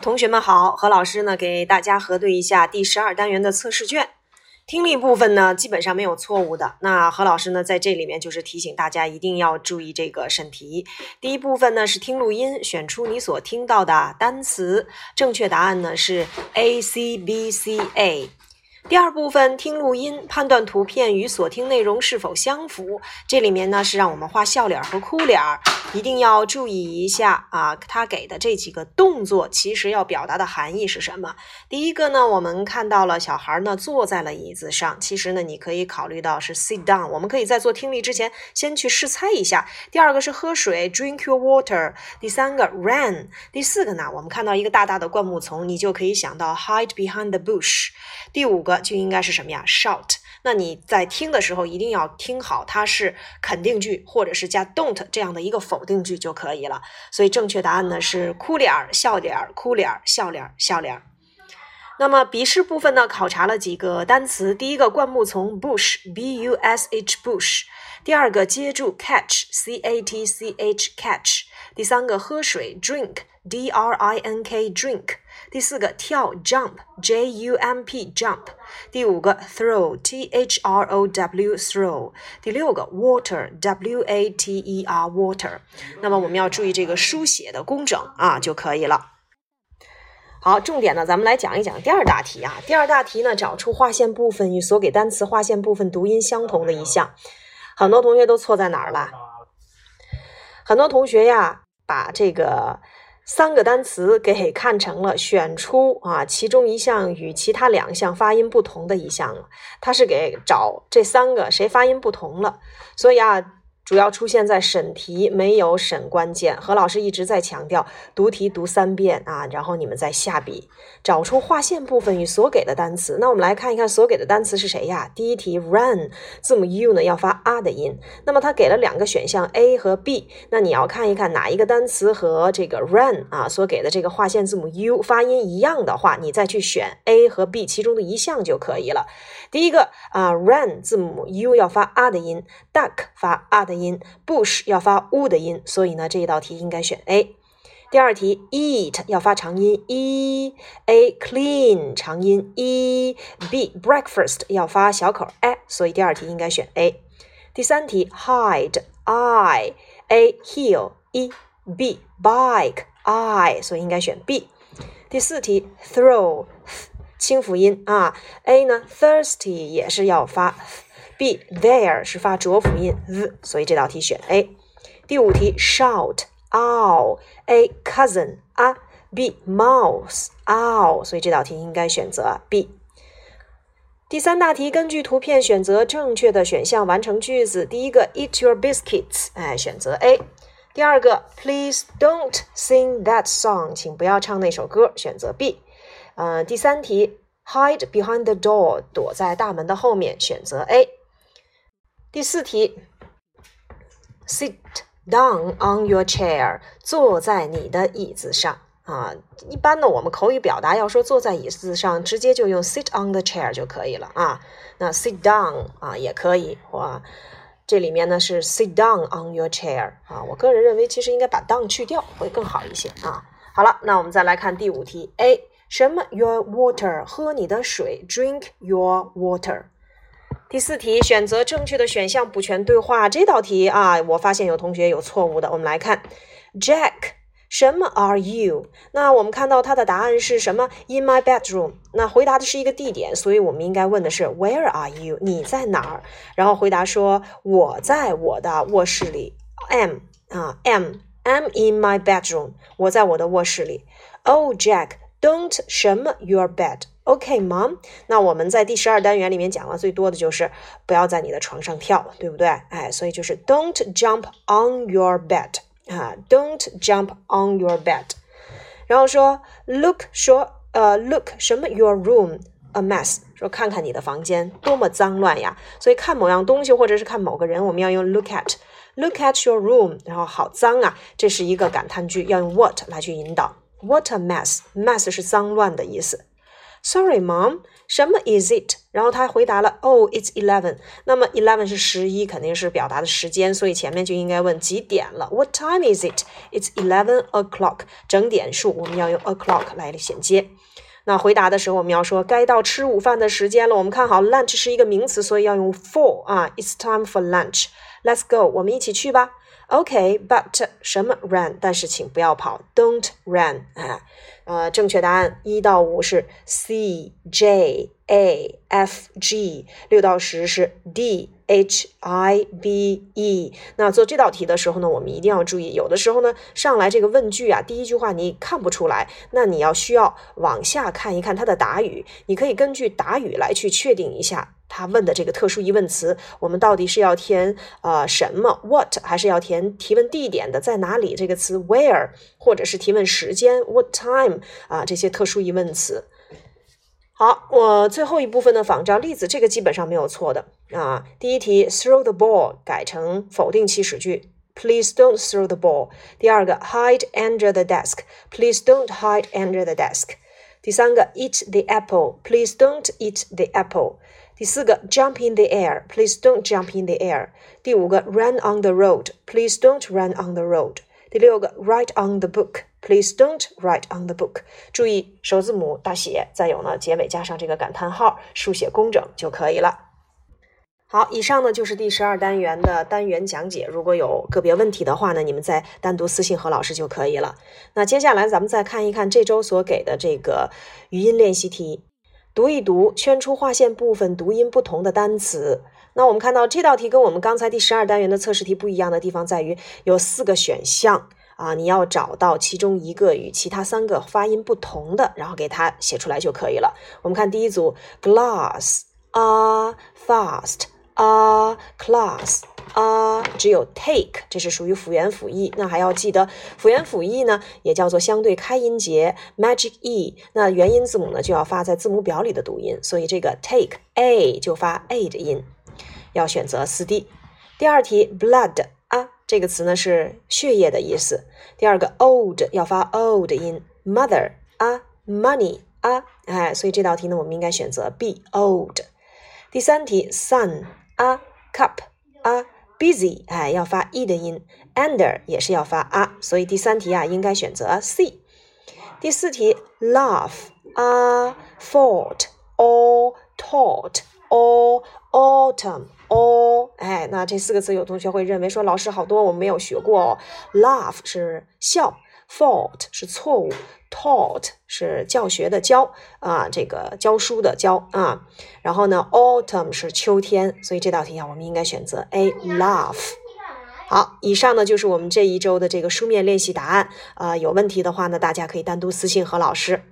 同学们好，何老师呢给大家核对一下第十二单元的测试卷，听力部分呢基本上没有错误的。那何老师呢在这里面就是提醒大家一定要注意这个审题。第一部分呢是听录音，选出你所听到的单词，正确答案呢是 A C B C A。第二部分听录音，判断图片与所听内容是否相符。这里面呢是让我们画笑脸和哭脸儿，一定要注意一下啊。他给的这几个动作，其实要表达的含义是什么？第一个呢，我们看到了小孩呢坐在了椅子上，其实呢你可以考虑到是 sit down。我们可以在做听力之前先去试猜一下。第二个是喝水，drink your water。第三个 run。第四个呢，我们看到一个大大的灌木丛，你就可以想到 hide behind the bush。第五个。就应该是什么呀？shout。那你在听的时候一定要听好，它是肯定句或者是加 don't 这样的一个否定句就可以了。所以正确答案呢是哭脸儿、笑脸儿、哭脸儿、笑脸儿、笑脸儿。那么笔试部分呢，考察了几个单词。第一个灌木丛 bush，b u s h bush。第二个接住 catch，c a t c h catch。第三个喝水 drink，d r i n k drink。第四个跳，jump，j u m p jump；第五个 throw，t h r o w throw；第六个 water，w a t e r water。那么我们要注意这个书写的工整啊就可以了。好，重点呢，咱们来讲一讲第二大题啊。第二大题呢，找出划线部分与所给单词划线部分读音相同的一项。很多同学都错在哪儿了？很多同学呀，把这个。三个单词给看成了选出啊，其中一项与其他两项发音不同的一项了。它是给找这三个谁发音不同了，所以啊。主要出现在审题，没有审关键。何老师一直在强调，读题读三遍啊，然后你们再下笔，找出划线部分与所给的单词。那我们来看一看所给的单词是谁呀？第一题，run，字母 u 呢要发啊的音。那么它给了两个选项 A 和 B，那你要看一看哪一个单词和这个 run 啊所给的这个划线字母 u 发音一样的话，你再去选 A 和 B 其中的一项就可以了。第一个啊，run 字母 u 要发啊的音，duck 发啊的。音音 bush 要发 u 的音，所以呢这一道题应该选 A。第二题 eat 要发长音 e，a clean 长音 e，b breakfast 要发小口 a，所以第二题应该选 A。第三题 hide i，a heel e，b bike i，所以应该选 B。第四题 throw 轻辅音啊，a 呢 thirsty 也是要发。B there 是发浊辅音 z，所以这道题选 A。第五题 shout ow a cousin 啊 B mouse ow，所以这道题应该选择 B。第三大题根据图片选择正确的选项完成句子。第一个 eat your biscuits，哎，选择 A。第二个 please don't sing that song，请不要唱那首歌，选择 B。嗯，第三题 hide behind the door，躲在大门的后面，选择 A。第四题，sit down on your chair，坐在你的椅子上啊。一般呢，我们口语表达要说坐在椅子上，直接就用 sit on the chair 就可以了啊。那 sit down 啊也可以，哇，这里面呢是 sit down on your chair 啊。我个人认为，其实应该把 down 去掉会更好一些啊。好了，那我们再来看第五题，A 什么 your water，喝你的水，drink your water。第四题，选择正确的选项补全对话。这道题啊，我发现有同学有错误的。我们来看，Jack，什么 Are you？那我们看到他的答案是什么？In my bedroom。那回答的是一个地点，所以我们应该问的是 Where are you？你在哪儿？然后回答说我在我的卧室里。Am 啊，Am，Am in my bedroom。我在我的卧室里。Oh Jack Don't 什么 your bed？OK，Mom，那我们在第十二单元里面讲了最多的就是不要在你的床上跳，对不对？哎，所以就是 Don't jump on your bed 啊，Don't jump on your bed。然后说 Look，说呃 Look 什么 Your room a mess，说看看你的房间多么脏乱呀。所以看某样东西或者是看某个人，我们要用 Look at，Look at your room，然后好脏啊，这是一个感叹句，要用 what 来去引导。What a mess，mess 是脏乱的意思。Sorry, Mom，什么 is it？然后他回答了，Oh, it's eleven。那么 eleven 是十一，肯定是表达的时间，所以前面就应该问几点了。What time is it? It's eleven o'clock。整点数我们要用 o'clock 来衔接。那回答的时候，我们要说该到吃午饭的时间了。我们看好 lunch 是一个名词，所以要用 for 啊。It's time for lunch. Let's go，我们一起去吧。OK，but 什么 run？但是请不要跑，Don't run 啊。呃，正确答案一到五是 C J A F G，六到十是 D H I B E。那做这道题的时候呢，我们一定要注意，有的时候呢，上来这个问句啊，第一句话你看不出来，那你要需要往下看一看它的答语，你可以根据答语来去确定一下。他问的这个特殊疑问词，我们到底是要填呃什么 what，还是要填提问地点的在哪里这个词 where，或者是提问时间 what time 啊这些特殊疑问词。好，我最后一部分的仿照例子，这个基本上没有错的啊。第一题 throw the ball 改成否定祈使句，Please don't throw the ball。第二个 hide under the desk，Please don't hide under the desk。第三个 eat the apple，Please don't eat the apple。第四个，jump in the air，please don't jump in the air。第五个，run on the road，please don't run on the road。第六个，write on the Please don't write on the book。注意首字母大写，再有呢结尾加上这个感叹号，书写工整就可以了。好，以上呢就是第十二单元的单元讲解。如果有个别问题的话呢，你们再单独私信何老师就可以了。那接下来咱们再看一看这周所给的这个语音练习题。读一读，圈出划线部分读音不同的单词。那我们看到这道题跟我们刚才第十二单元的测试题不一样的地方在于有四个选项啊，你要找到其中一个与其他三个发音不同的，然后给它写出来就可以了。我们看第一组，glass a fast a class。啊，只有 take，这是属于辅元辅义。那还要记得，辅元辅义呢，也叫做相对开音节 magic e。那元音字母呢，就要发在字母表里的读音，所以这个 take a 就发 a 的音，要选择四 D。第二题，blood，这个词呢是血液的意思。第二个，old 要发 o 的音，mother 啊，money 啊，哎，所以这道题呢，我们应该选择 B old。第三题，sun 啊，cup 啊。busy 哎，要发 e 的音，under 也是要发啊，所以第三题啊应该选择 C。第四题，laugh 啊，fought or taught All autumn all 哎，那这四个词有同学会认为说老师好多我们没有学过哦，laugh 是笑。fault 是错误，taught 是教学的教啊，这个教书的教啊。然后呢，autumn 是秋天，所以这道题啊，我们应该选择 A，laugh。好，以上呢就是我们这一周的这个书面练习答案啊。有问题的话呢，大家可以单独私信何老师。